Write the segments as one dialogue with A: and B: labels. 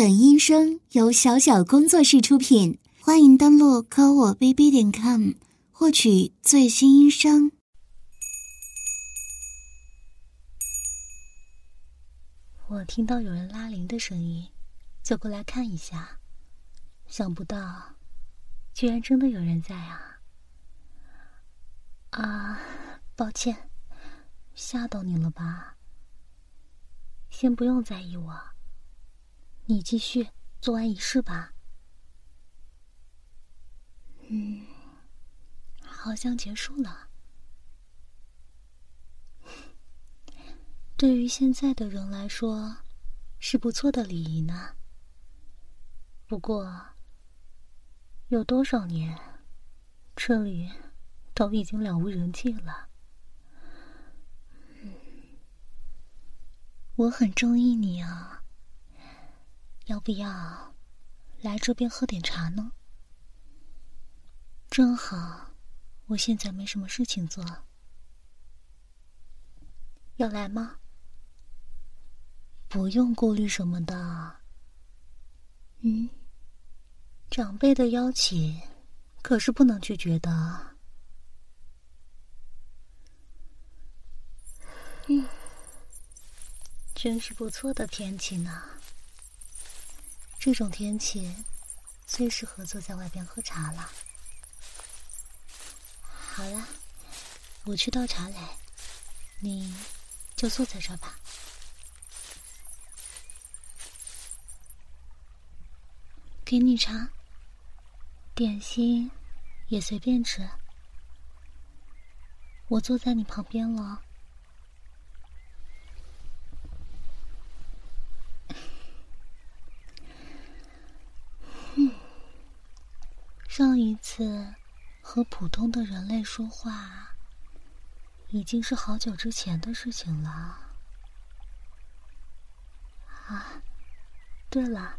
A: 本音声由小小工作室出品，欢迎登录科我 bb 点 com 获取最新音声。
B: 我听到有人拉铃的声音，就过来看一下，想不到，居然真的有人在啊！啊，抱歉，吓到你了吧？先不用在意我。你继续做完仪式吧。嗯，好像结束了。对于现在的人来说，是不错的礼仪呢。不过，有多少年，这里都已经了无人迹了。我很中意你啊。要不要来这边喝点茶呢？正好，我现在没什么事情做。要来吗？不用顾虑什么的。嗯，长辈的邀请可是不能拒绝的。嗯，真是不错的天气呢。这种天气最适合坐在外边喝茶了。好了，我去倒茶来，你就坐在这吧。给你茶，点心也随便吃。我坐在你旁边了。上一次和普通的人类说话，已经是好久之前的事情了。啊，对了，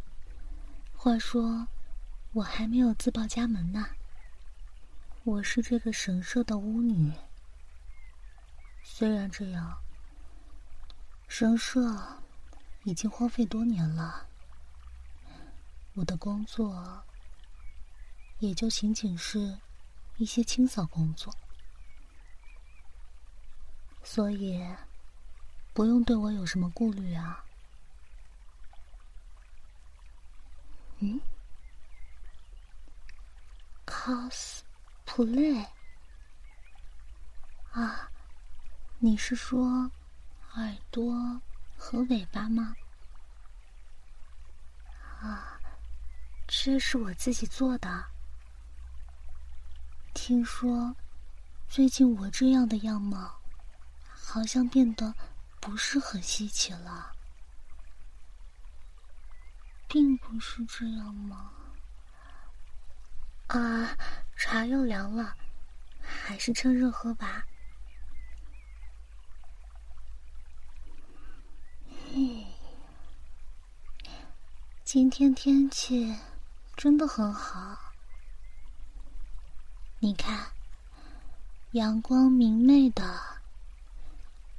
B: 话说我还没有自报家门呢。我是这个神社的巫女。虽然这样，神社已经荒废多年了，我的工作。也就仅仅是一些清扫工作，所以不用对我有什么顾虑啊。嗯，cosplay 啊，你是说耳朵和尾巴吗？啊，这是我自己做的。听说，最近我这样的样貌，好像变得不是很稀奇了，并不是这样吗？啊，茶又凉了，还是趁热喝吧。嗯，今天天气真的很好。你看，阳光明媚的，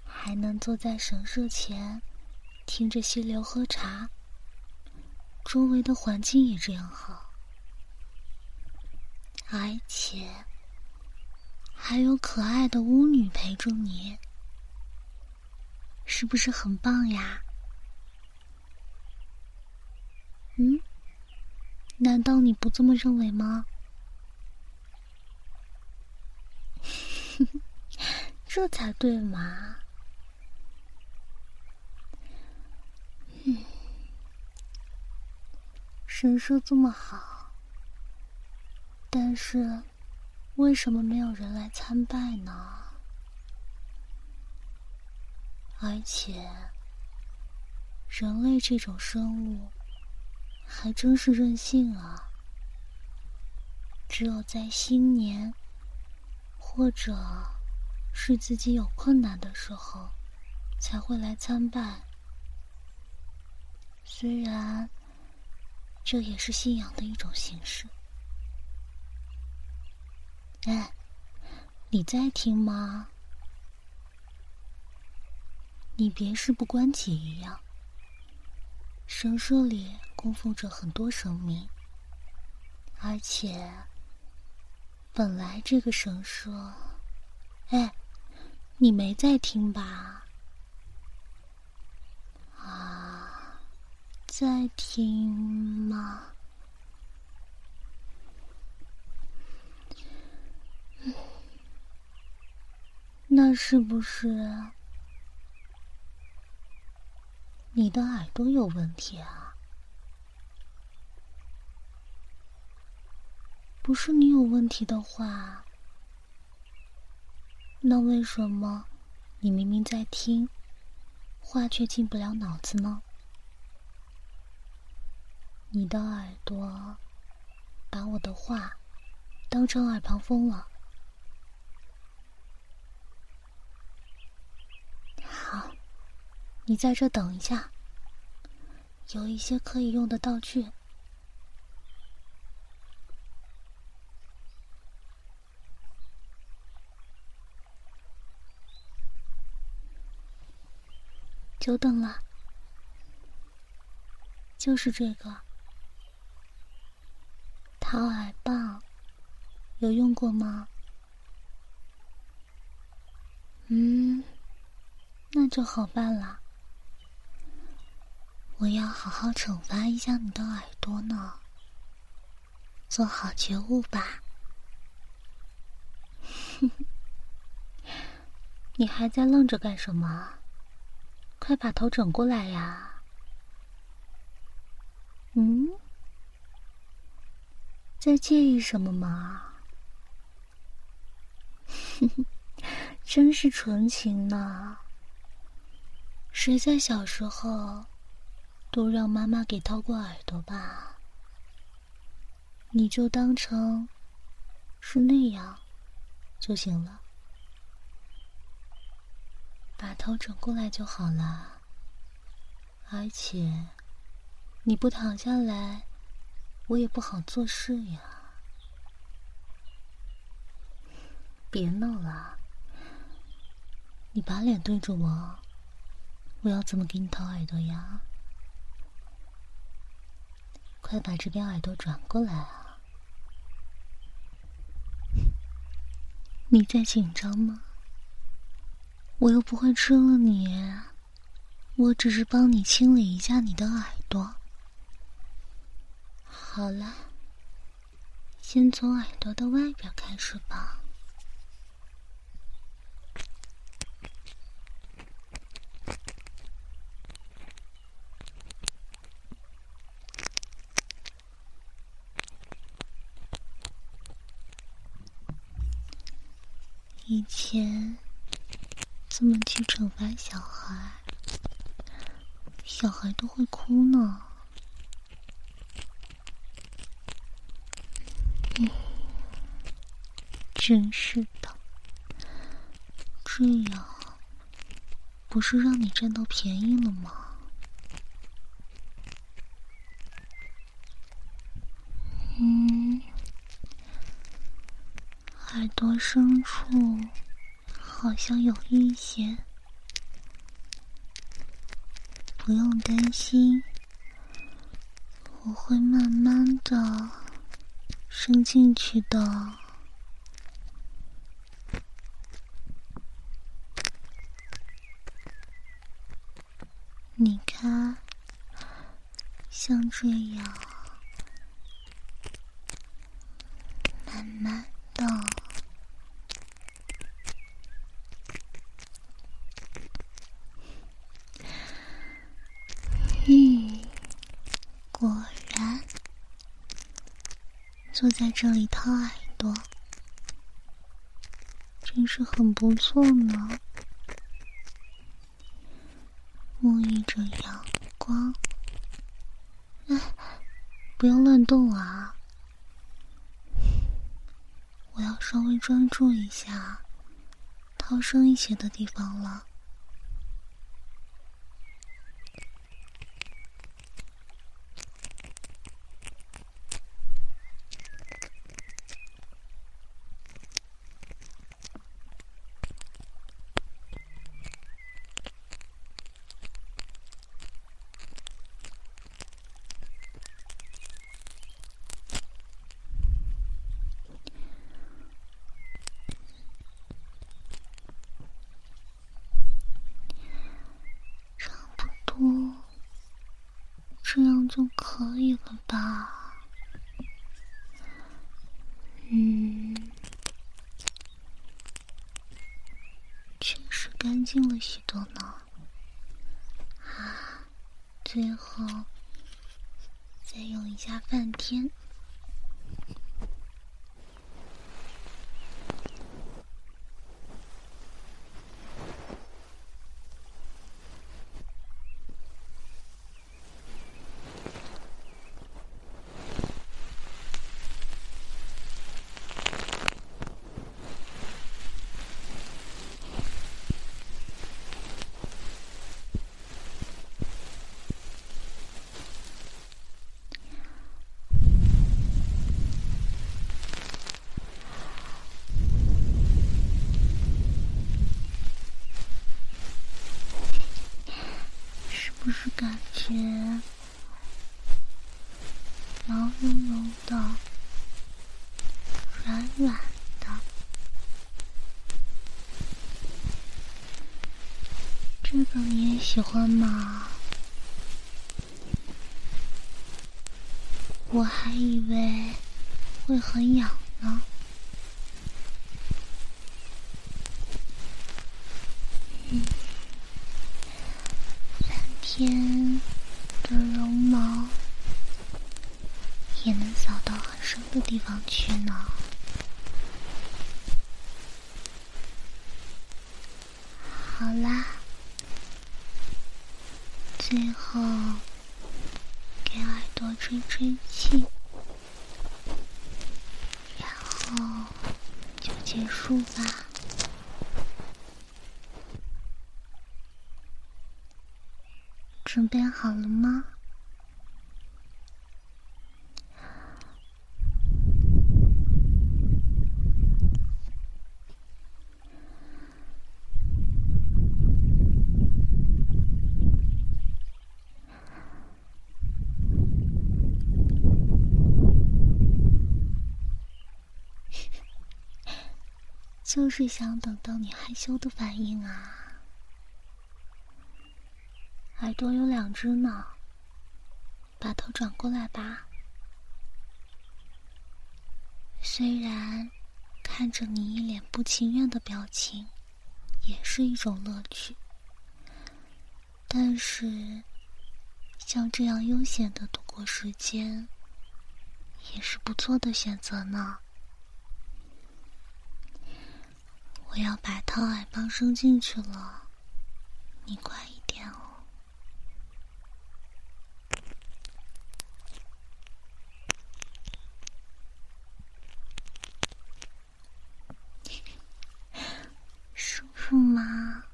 B: 还能坐在神社前，听着溪流喝茶。周围的环境也这样好，而且还有可爱的巫女陪着你，是不是很棒呀？嗯？难道你不这么认为吗？这才对嘛！嗯，神社这么好，但是为什么没有人来参拜呢？而且，人类这种生物还真是任性啊！只有在新年。或者是自己有困难的时候，才会来参拜。虽然这也是信仰的一种形式。哎，你在听吗？你别事不关己一样。神社里供奉着很多神明，而且本来这个神说，哎，你没在听吧？啊，在听吗？那是不是你的耳朵有问题啊？不是你有问题的话，那为什么你明明在听，话却进不了脑子呢？你的耳朵把我的话当成耳旁风了。好，你在这等一下，有一些可以用的道具。久等了，就是这个掏耳棒，有用过吗？嗯，那就好办了。我要好好惩罚一下你的耳朵呢，做好觉悟吧。你还在愣着干什么？快把头转过来呀！嗯，在介意什么吗？真是纯情呢。谁在小时候都让妈妈给掏过耳朵吧？你就当成是那样就行了。把头转过来就好了，而且你不躺下来，我也不好做事呀。别闹了，你把脸对着我，我要怎么给你掏耳朵呀？快把这边耳朵转过来啊！你在紧张吗？我又不会吃了你，我只是帮你清理一下你的耳朵。好了，先从耳朵的外边开始吧。以前。怎么去惩罚小孩？小孩都会哭呢。嗯，真是的，这样不是让你占到便宜了吗？嗯，耳朵深处。好像有一些，不用担心，我会慢慢的伸进去的。你看，像这样，慢慢的。坐在这里掏耳朵，真是很不错呢。沐浴着阳光，哎，不要乱动啊！我要稍微专注一下，掏深一些的地方了。天。不是感觉毛茸茸的、软软的，那你也喜欢吗？我还以为会很痒呢。天的绒毛也能扫到很深的地方去呢。好啦，最后给耳朵吹吹气，然后就结束吧。准备好了吗？就是想等到你害羞的反应啊！耳朵有两只呢，把头转过来吧。虽然看着你一脸不情愿的表情，也是一种乐趣，但是像这样悠闲的度过时间，也是不错的选择呢。我要把掏耳棒伸进去了，你快一点哦。舒服吗？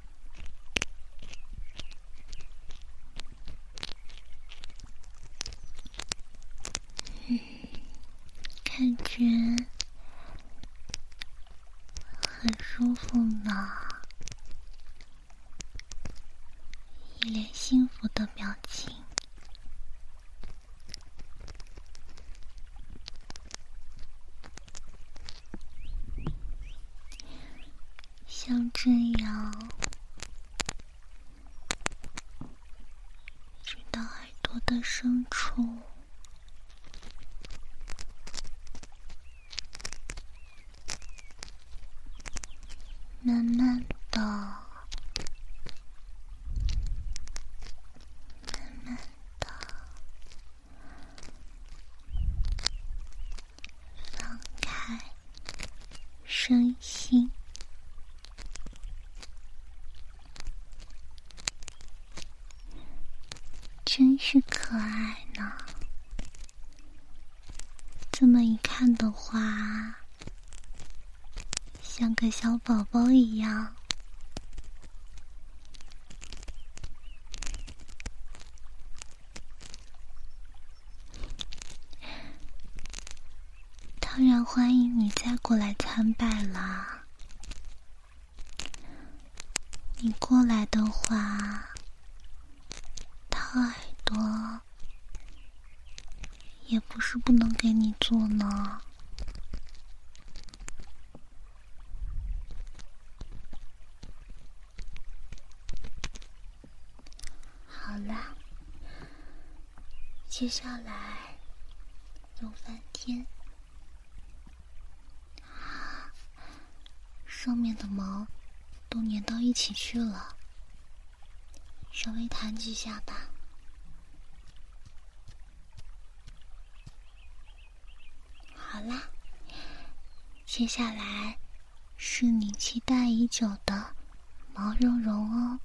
B: 嗯，感觉很舒服呢，一脸幸福的表情。像这样，直到耳朵的深处，慢慢的、慢慢的放开身心。真是可爱呢！这么一看的话，像个小宝宝一样。当然欢迎你再过来参拜啦！你过来的话，太……多也不是不能给你做呢。好啦，接下来有翻天，上面的毛都粘到一起去了，稍微弹几下吧。好啦，接下来是你期待已久的毛茸茸哦。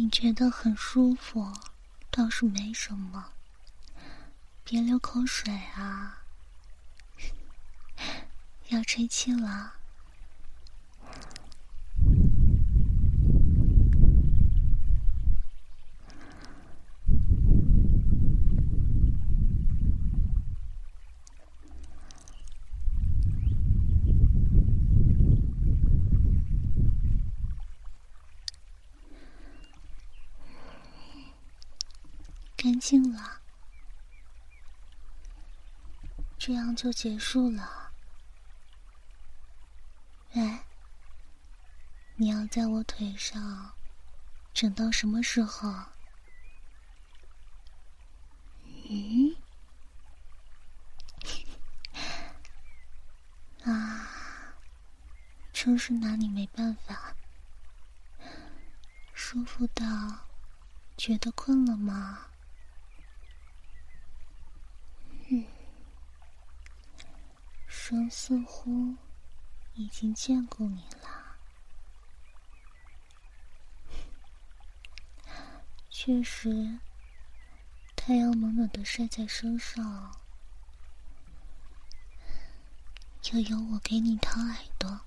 B: 你觉得很舒服，倒是没什么。别流口水啊！要吹气了。干静了，这样就结束了。哎，你要在我腿上整到什么时候？嗯？啊，真是拿你没办法。舒服到觉得困了吗？生似乎已经见过你了，确实，太阳暖暖的晒在身上，又有我给你掏耳朵，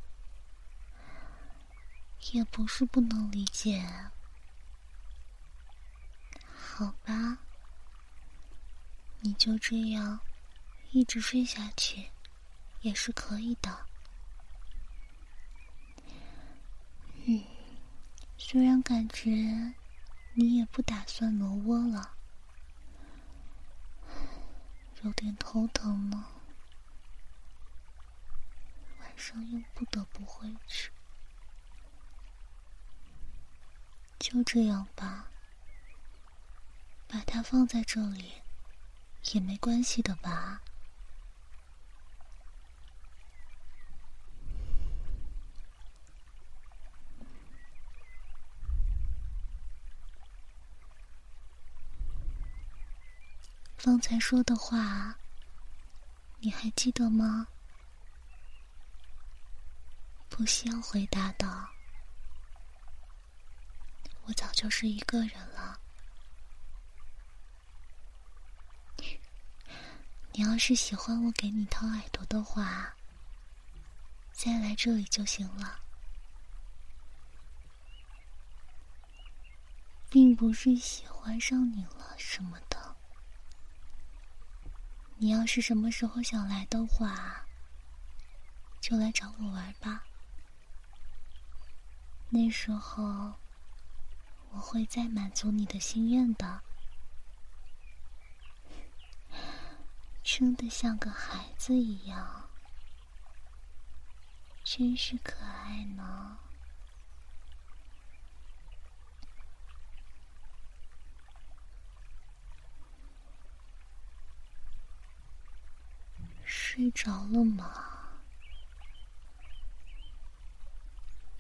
B: 也不是不能理解。好吧，你就这样一直睡下去。也是可以的。嗯，虽然感觉你也不打算挪窝了，有点头疼呢。晚上又不得不回去，就这样吧。把它放在这里也没关系的吧。刚才说的话，你还记得吗？不需要回答的，我早就是一个人了。你要是喜欢我给你掏耳朵的话，再来这里就行了，并不是喜欢上你了什么的。你要是什么时候想来的话，就来找我玩吧。那时候我会再满足你的心愿的，真的像个孩子一样，真是可爱呢。睡着了吗？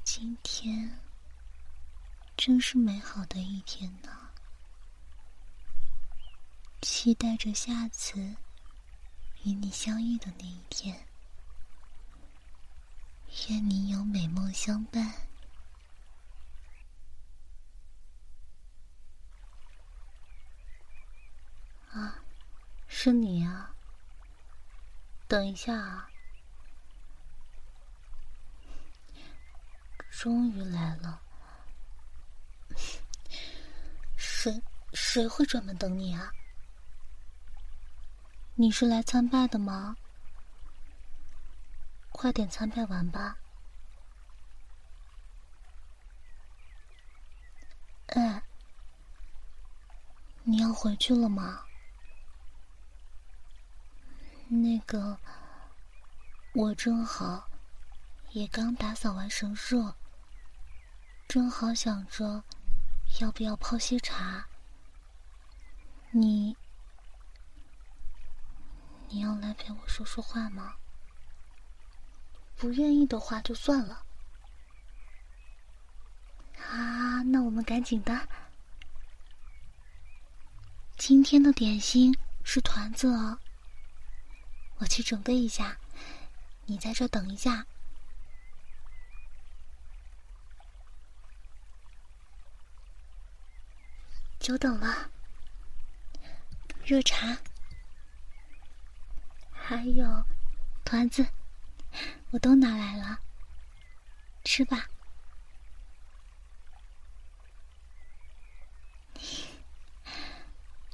B: 今天真是美好的一天呢，期待着下次与你相遇的那一天。愿你有美梦相伴。啊，是你啊。等一下啊！终于来了。谁谁会专门等你啊？你是来参拜的吗？快点参拜完吧。哎，你要回去了吗？那个，我正好也刚打扫完神社，正好想着要不要泡些茶。你，你要来陪我说说话吗？不愿意的话就算了。啊，那我们赶紧的。今天的点心是团子哦，我去准备一下，你在这等一下。久等了，热茶，还有团子。我都拿来了，吃吧。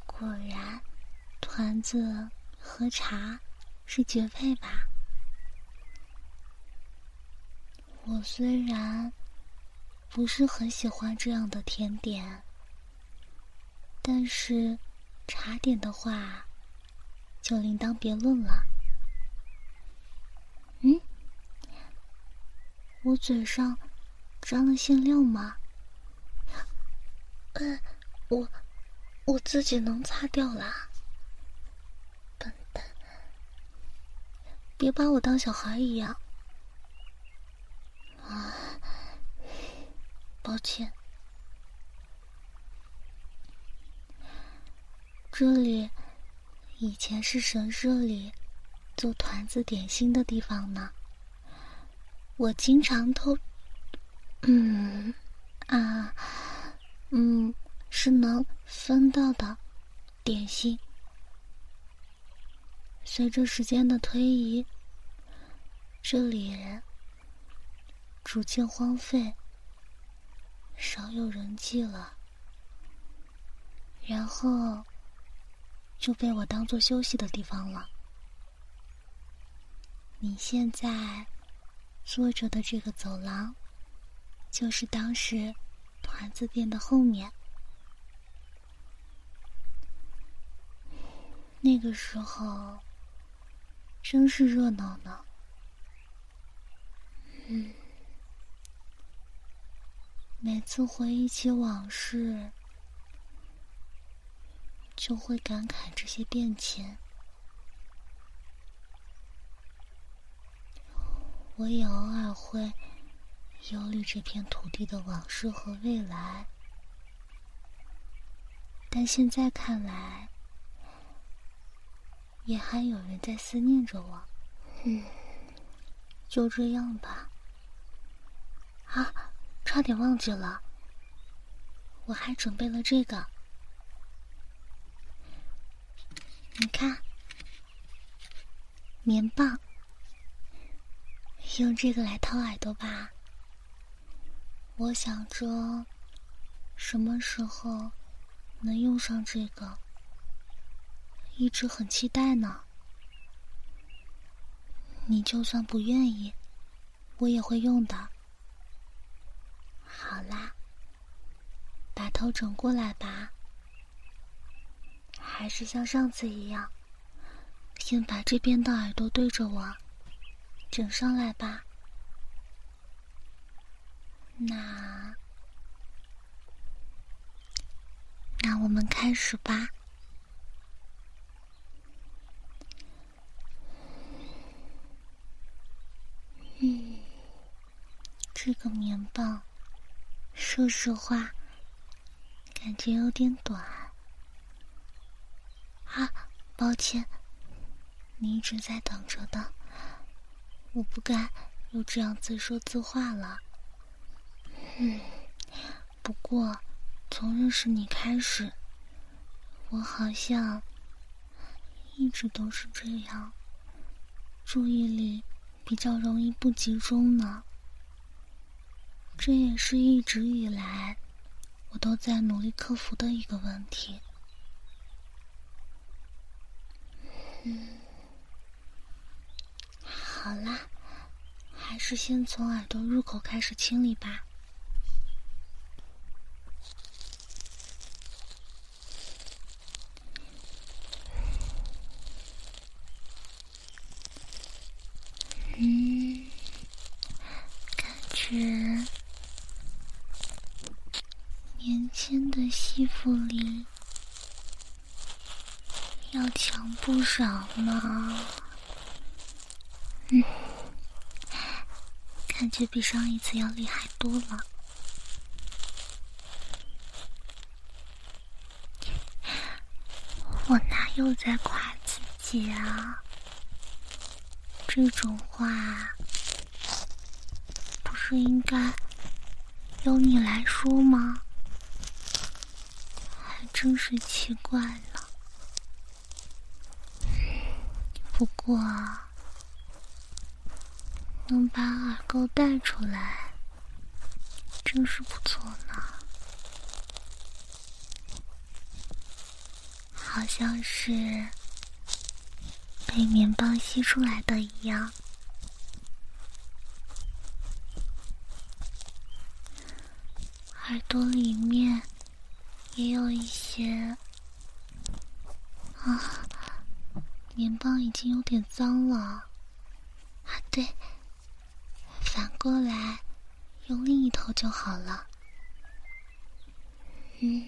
B: 果然，团子和茶是绝配吧？我虽然不是很喜欢这样的甜点，但是茶点的话就另当别论了。嗯，我嘴上沾了馅料吗？呃，我我自己能擦掉啦。笨蛋，别把我当小孩一样。啊，抱歉。这里以前是神社里。做团子点心的地方呢，我经常偷，嗯，啊，嗯，是能分到的点心。随着时间的推移，这里逐渐荒废，少有人迹了，然后就被我当做休息的地方了。你现在坐着的这个走廊，就是当时团子店的后面。那个时候真是热闹呢。嗯，每次回忆起往事，就会感慨这些变迁。我也偶尔会忧虑这片土地的往事和未来，但现在看来，也还有人在思念着我。嗯，就这样吧。啊，差点忘记了，我还准备了这个，你看，棉棒。用这个来掏耳朵吧。我想着，什么时候能用上这个，一直很期待呢。你就算不愿意，我也会用的。好啦，把头转过来吧，还是像上次一样，先把这边的耳朵对着我。整上来吧，那那我们开始吧。嗯，这个棉棒，说实话，感觉有点短。啊，抱歉，你一直在等着的。我不该又这样自说自话了。嗯，不过从认识你开始，我好像一直都是这样，注意力比较容易不集中呢。这也是一直以来我都在努力克服的一个问题。嗯，好啦，还是先从耳朵入口开始清理吧。嗯，感觉年轻的西服里要强不少呢。嗯，感觉比上一次要厉害多了。我哪有在夸自己啊？这种话不是应该由你来说吗？还真是奇怪了。不过能把耳垢带出来，真是不错呢。好像是。被棉棒吸出来的一样，耳朵里面也有一些啊，棉棒已经有点脏了啊。对，反过来用另一头就好了。嗯，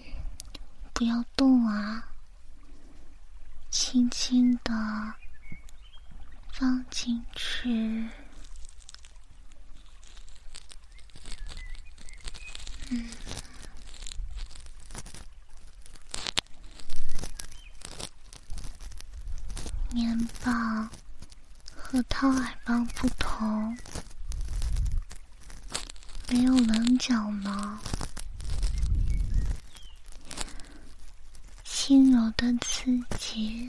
B: 不要动啊，轻轻的。放进去，嗯，棉棒和掏耳棒不同，没有棱角呢，轻柔的刺激。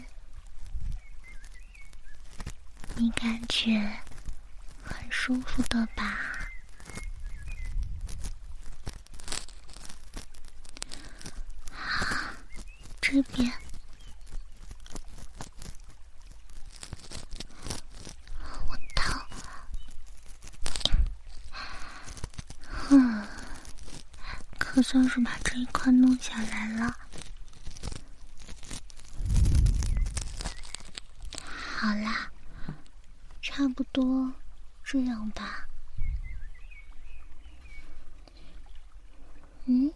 B: 你感觉很舒服的吧？啊，这边，我操！嗯，可算是把这一块弄下来了。好啦。差不多这样吧。嗯，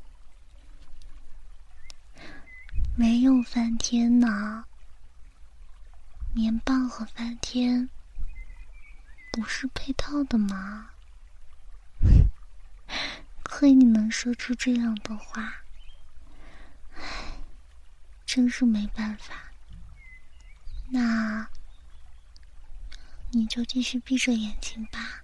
B: 没有翻天呢。棉棒和翻天不是配套的吗？亏你能说出这样的话，唉，真是没办法。那。你就继续闭着眼睛吧。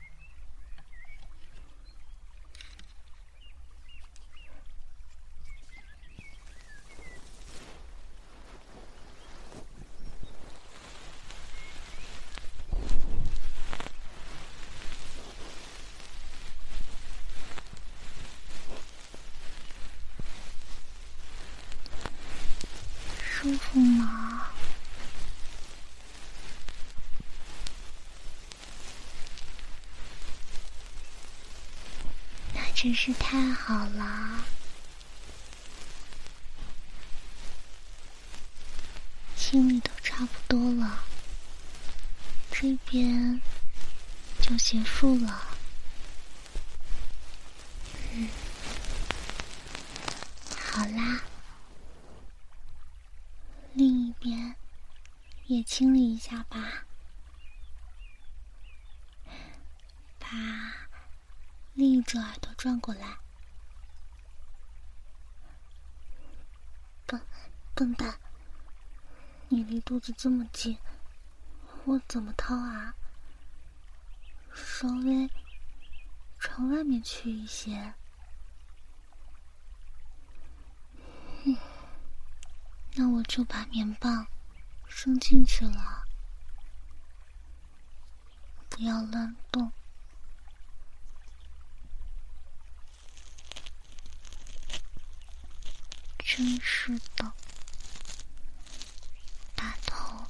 B: 舒服吗？那真是太好了，清理都差不多了，这边就结束了。嗯，好啦，另一边也清理一下吧，把。另一只耳朵转过来，笨笨蛋，你离肚子这么近，我怎么掏啊？稍微朝外面去一些，嗯，那我就把棉棒生进去了不要乱动。真是的把头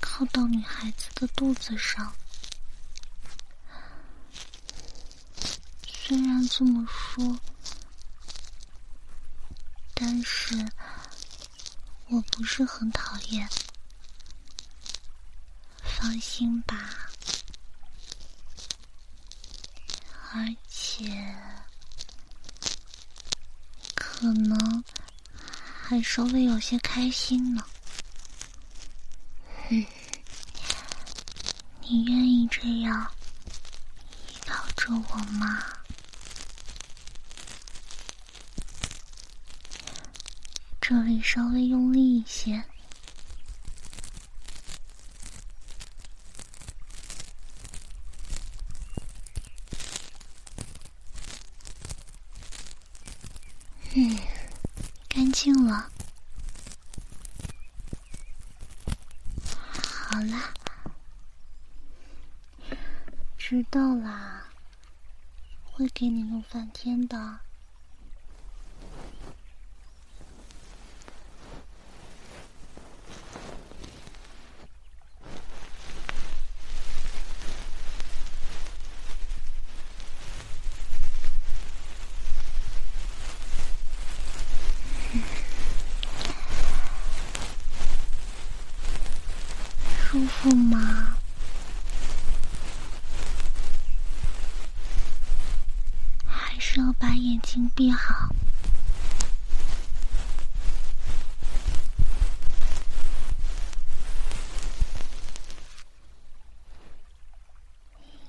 B: 靠到女孩子的肚子上。虽然这么说但是我不是很讨厌。放心吧，而且可能还稍微有些开心呢。嗯，你愿意这样依靠着我吗？这里稍微用力一些。嗯，干净了。好啦，知道啦，会给你弄翻天的。舒服吗？还是要把眼睛闭好。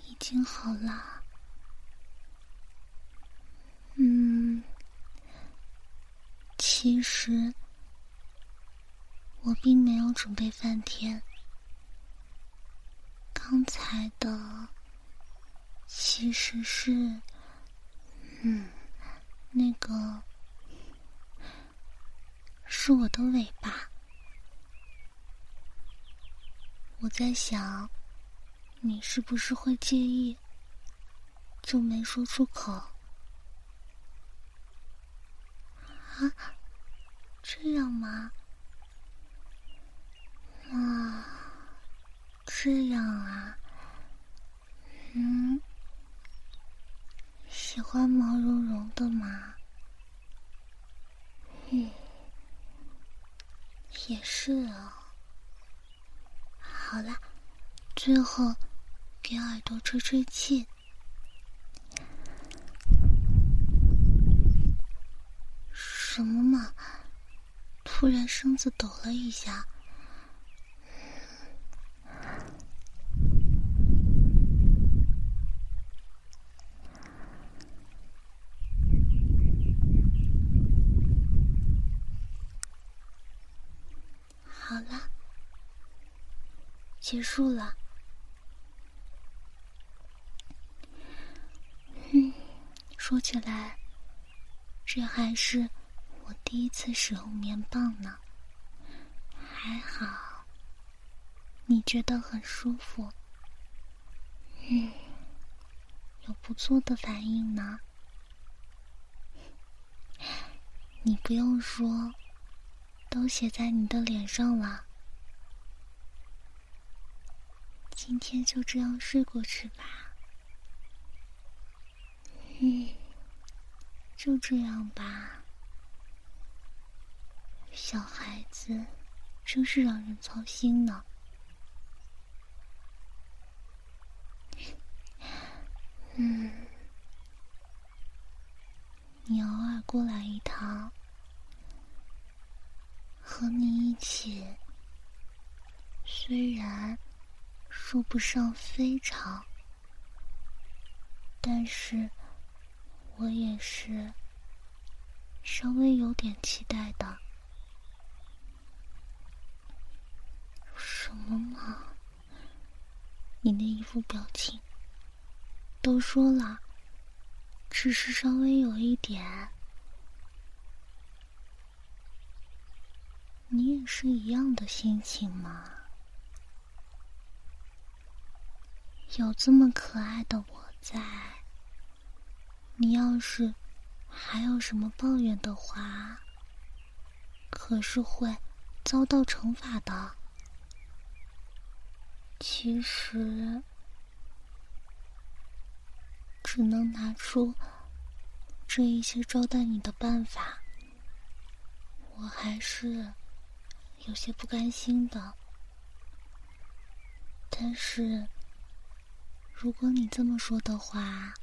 B: 已经好了。嗯，其实我并没有准备翻天。刚才的其实是，嗯，那个是我的尾巴。我在想，你是不是会介意，就没说出口。啊，这样吗？啊。这样啊，嗯，喜欢毛茸茸的吗？嗯，也是啊。好了，最后给耳朵吹吹气。什么嘛？突然身子抖了一下。结束了。嗯，说起来，这还是我第一次使用棉棒呢。还好，你觉得很舒服。嗯，有不错的反应呢。你不用说，都写在你的脸上了。今天就这样睡过去吧。嗯，就这样吧。小孩子真是让人操心呢。嗯，你偶尔过来一趟，和你一起，虽然。说不上非常，但是我也是稍微有点期待的。什么嘛？你那一副表情，都说了，只是稍微有一点，你也是一样的心情吗？有这么可爱的我在，你要是还有什么抱怨的话，可是会遭到惩罚的。其实，只能拿出这一些招待你的办法，我还是有些不甘心的。但是，如果你这么说的话，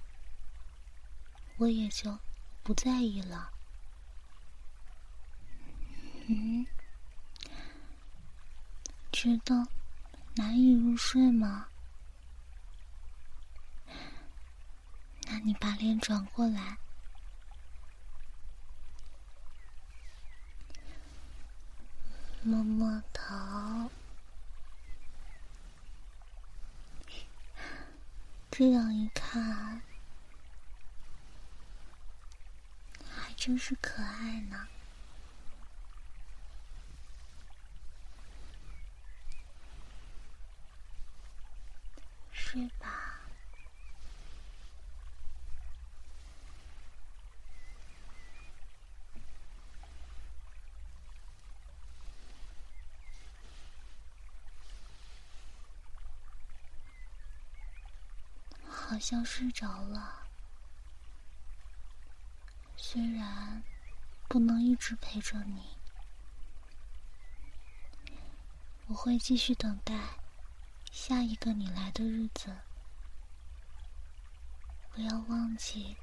B: 我也就不在意了。嗯，觉得难以入睡吗？那你把脸转过来，摸摸头。这样一看，还真是可爱呢。睡吧，好像睡着了。虽然不能一直陪着你，我会继续等待。下一个你来的日子，不要忘记，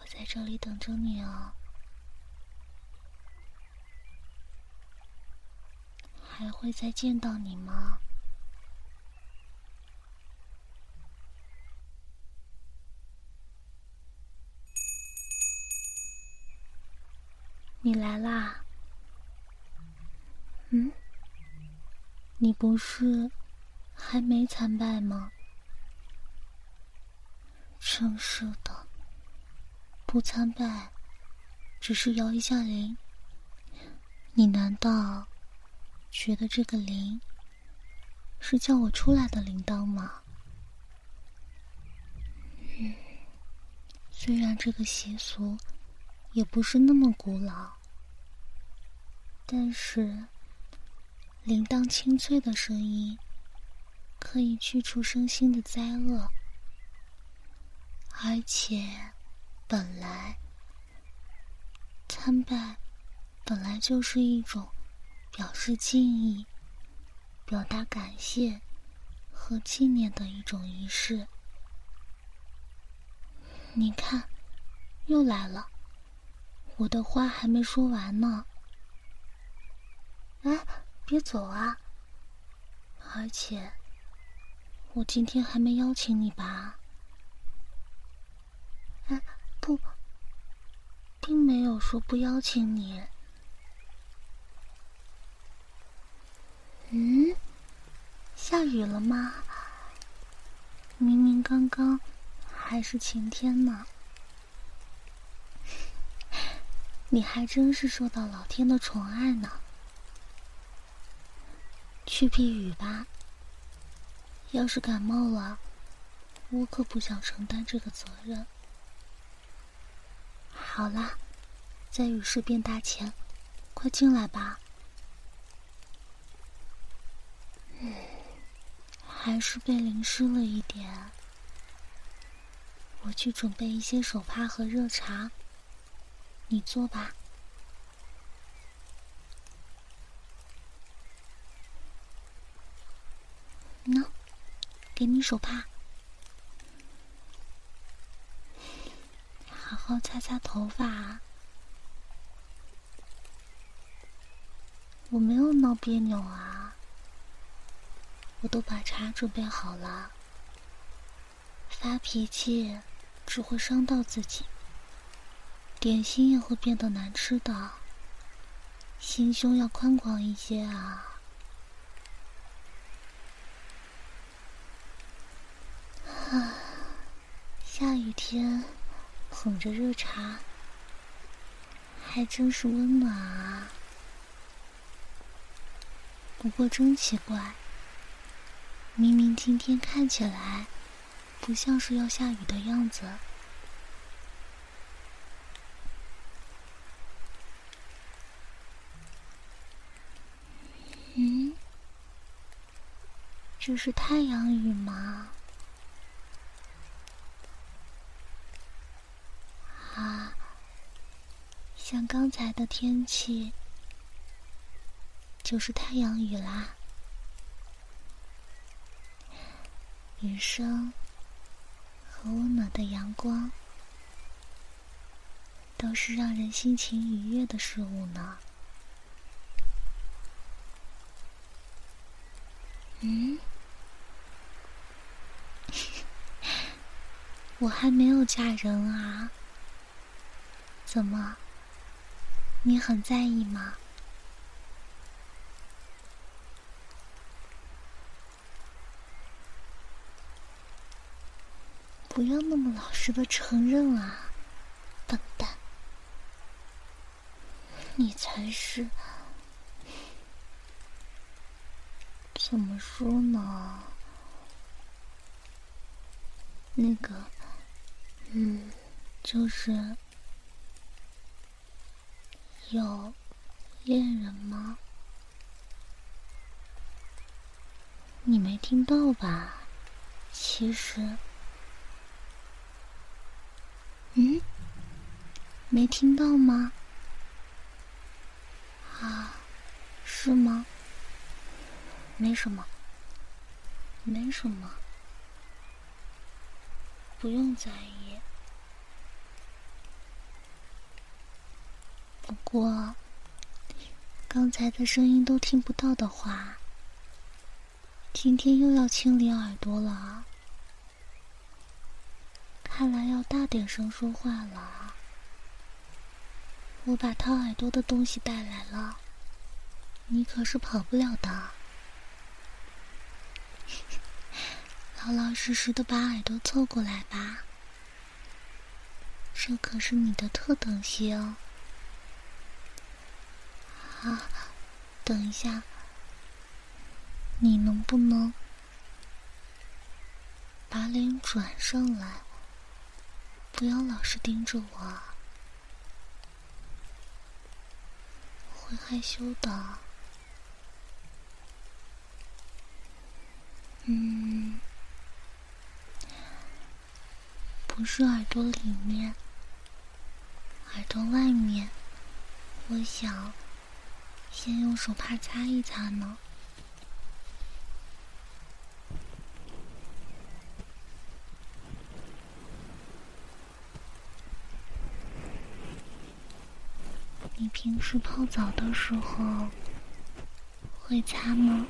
B: 我在这里等着你哦。还会再见到你吗？你来啦？嗯？你不是？还没参拜吗？真是的，不参拜，只是摇一下铃。你难道觉得这个铃是叫我出来的铃铛吗？嗯，虽然这个习俗也不是那么古老，但是铃铛清脆的声音。可以去除身心的灾厄，而且，本来参拜本来就是一种表示敬意、表达感谢和纪念的一种仪式。你看，又来了，我的话还没说完呢。哎，别走啊！而且。我今天还没邀请你吧？哎，不，并没有说不邀请你。嗯，下雨了吗？明明刚刚还是晴天呢。你还真是受到老天的宠爱呢。去避雨吧。要是感冒了，我可不想承担这个责任。好啦，在雨势变大前，快进来吧。嗯，还是被淋湿了一点。我去准备一些手帕和热茶，你坐吧。喏。给你手帕，好好擦擦头发。我没有闹别扭啊，我都把茶准备好了。发脾气只会伤到自己，点心也会变得难吃的。心胸要宽广一些啊。啊下雨天捧着热茶还真是温暖啊。不过真奇怪明明今天看起来不像是要下雨的样子。嗯？这是太阳雨吗？啊，像刚才的天气，就是太阳雨啦。雨声和温暖的阳光，都是让人心情愉悦的事物呢。嗯，我还没有嫁人啊，怎么？你很在意吗？不要那么老实的承认啊，笨蛋！你才是。怎么说呢？那个，嗯，就是有恋人吗？你没听到吧？其实，嗯，没听到吗？啊，是吗？没什么，没什么，不用在意。不过，刚才的声音都听不到的话，今天又要清理耳朵了。看来要大点声说话了。我把掏耳朵的东西带来了，你可是跑不了的。老老实实的把耳朵凑过来吧，这可是你的特等席哦。啊，等一下，你能不能把脸转上来，不要老是盯着我，会害羞的。嗯。不是耳朵里面，耳朵外面。我想先用手帕擦一擦呢。你平时泡澡的时候会擦吗？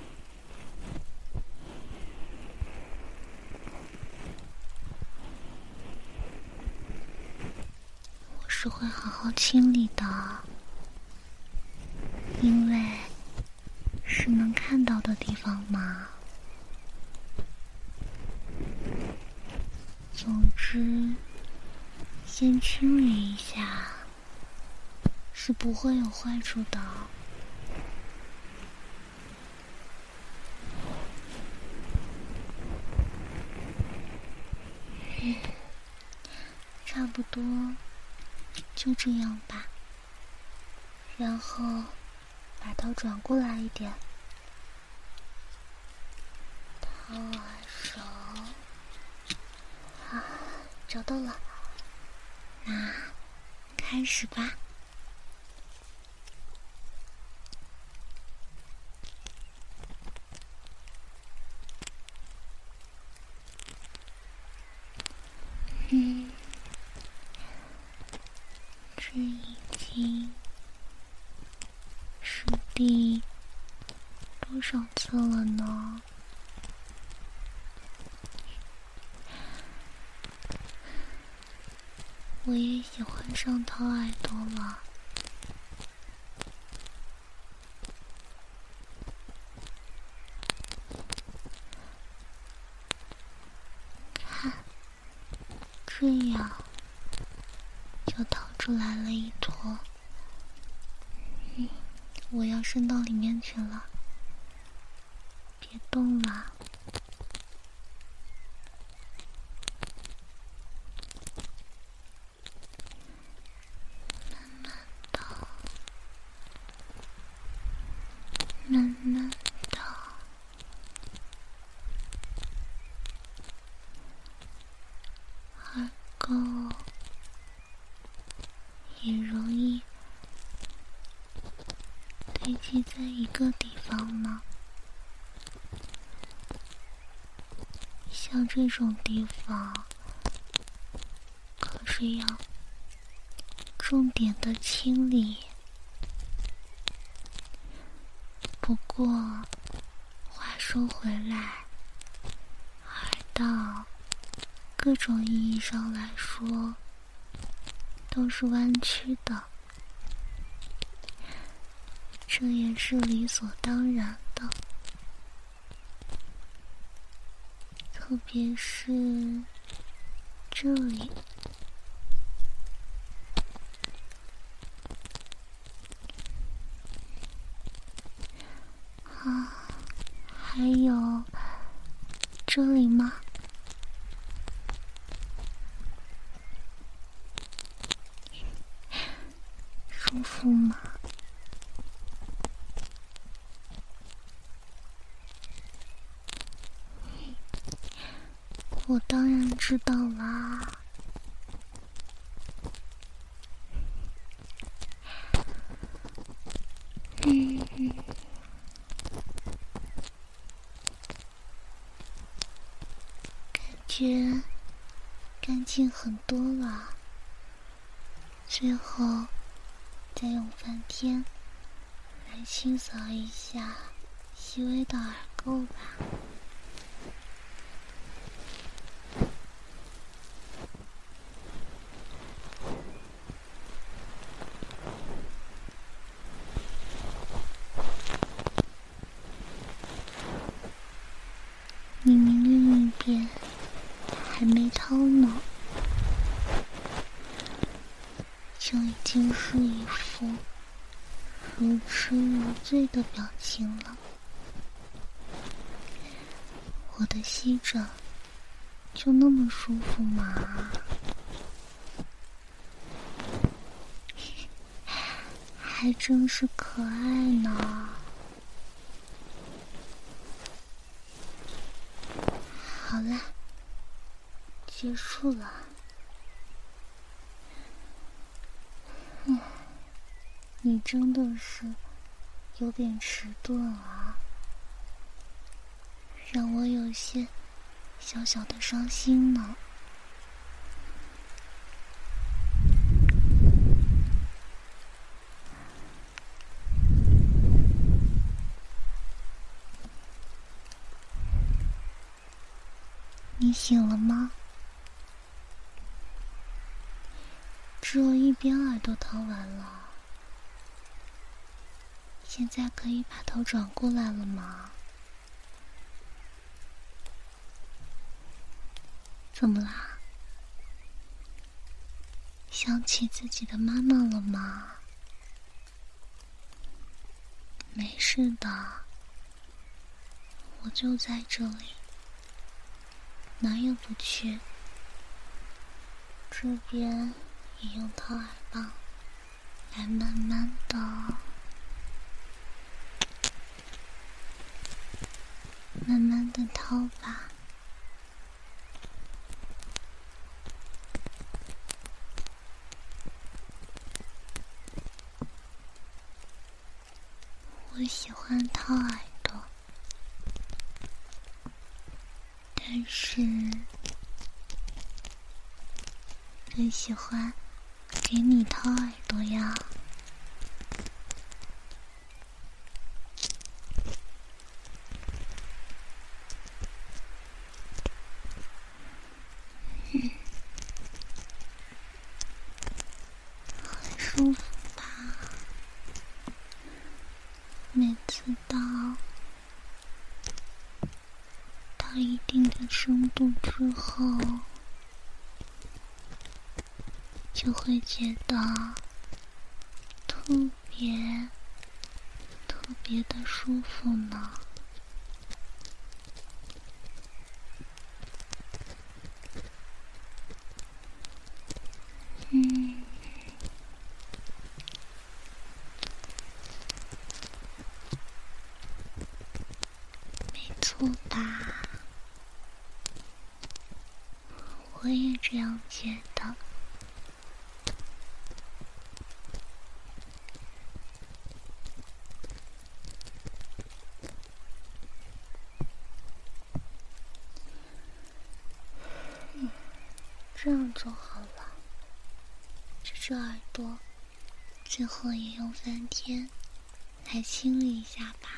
B: 我是会好好清理的，因为是能看到的地方嘛。总之，先清理一下，是不会有坏处的。差不多。就这样吧，然后把头转过来一点，掏耳手，啊，找到了，那开始吧。多少次了呢？我也喜欢上掏耳朵了。看，这样就掏出来了一坨。我要伸到里面去了。别动了，哦，也容易堆积在一个地方呢。像这种地方，可是要重点的清理。不过，话说回来，耳道。各种意义上来说都是弯曲的，这也是理所当然的。特别是这里啊。还有这里吗？舒服吗？我当然知道啦。觉干净很多了，最后再用梵天来清扫一下细微的耳垢吧。明明另一边。还没掏呢，就已竟是一副如痴如醉的表情了。我的吸着就那么舒服吗？还真是可爱呢。好了。结束了，嗯，真的是有点迟钝啊，让我有些小小的伤心呢。你醒了吗？只有一边耳朵掏完了，现在可以把头转过来了吗？怎么啦？想起自己的妈妈了吗？没事的，我就在这里，哪也不去。这边。也用掏耳棒来慢慢的、慢慢的掏吧。我喜欢掏耳朵，但是最喜欢。给你掏耳朵呀！这样的得这样就好了，这只耳朵最后也用翻天来清理一下吧。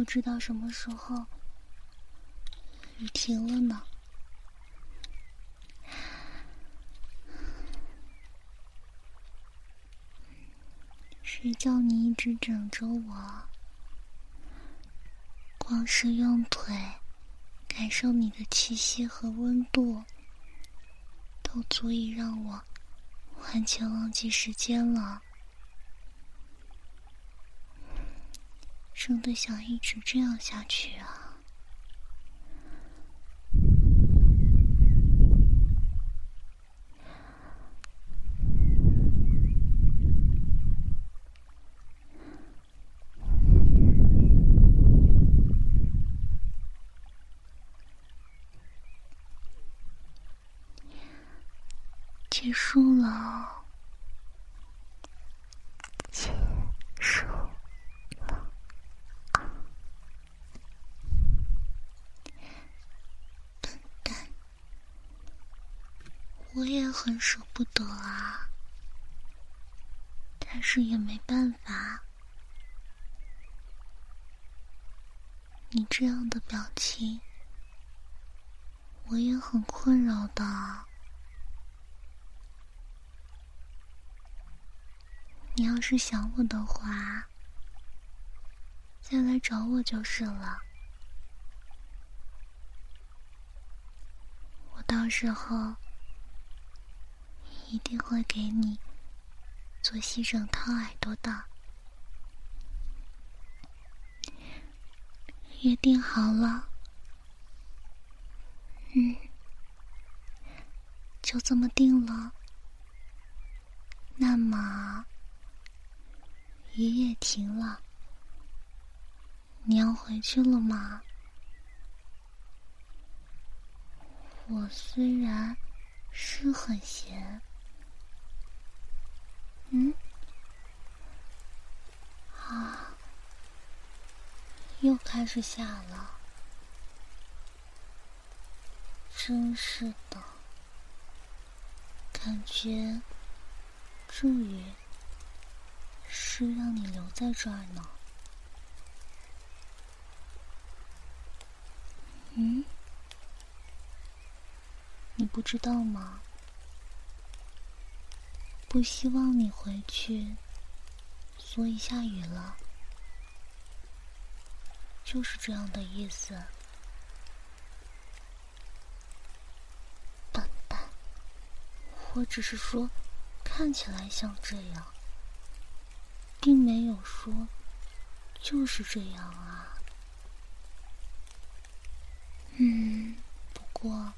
B: 不知道什么时候雨停了呢。谁叫你一直枕着我？光是用腿感受你的气息和温度，都足以让我完全忘记时间了。真的想一直这样下去啊！结束了。我也很舍不得啊，但是也没办法。你这样的表情，我也很困扰的。你要是想我的话，再来找我就是了。我到时候。一定会给你做西整烫耳朵的，约定好了。嗯，就这么定了。那么雨也停了，你要回去了吗？我虽然是很闲。嗯，啊，又开始下了，真是的，感觉这雨是让你留在这儿呢。嗯，你不知道吗？不希望你回去，所以下雨了，就是这样的意思。笨蛋，我只是说看起来像这样，并没有说就是这样啊。嗯，不过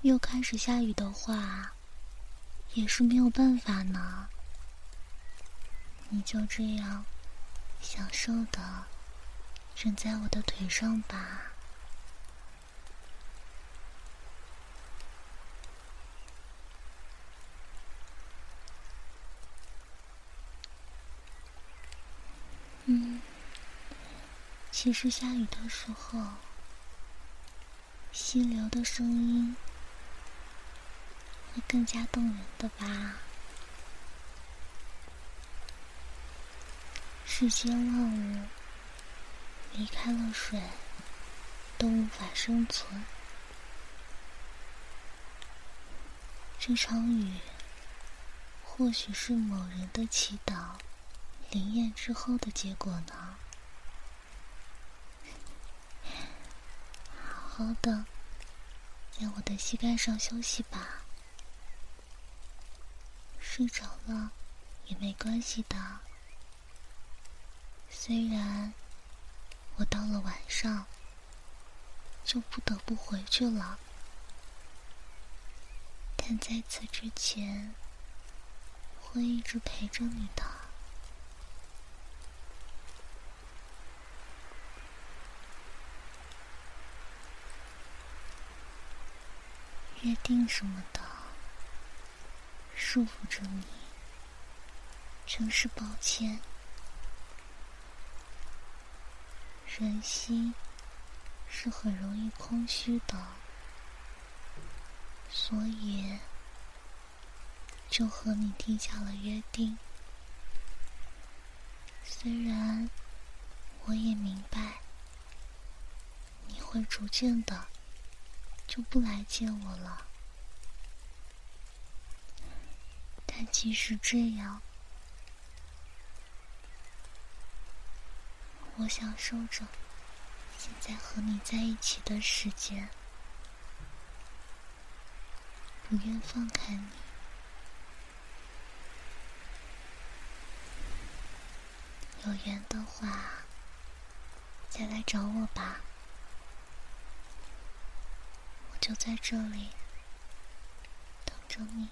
B: 又开始下雨的话。也是没有办法呢，你就这样享受的枕在我的腿上吧。嗯，其实下雨的时候，溪流的声音。会更加动人的吧。世间万物离开了水都无法生存。这场雨或许是某人的祈祷灵验之后的结果呢。好 好的，在我的膝盖上休息吧。睡着了也没关系的。虽然我到了晚上就不得不回去了，但在此之前会一直陪着你的。约定什么的，束缚着你，真是抱歉。人心是很容易空虚的，所以就和你定下了约定。虽然我也明白你会逐渐的。就不来见我了。但即使这样，我享受着现在和你在一起的时间，不愿放开你。有缘的话，再来找我吧。我就在这里，等着你。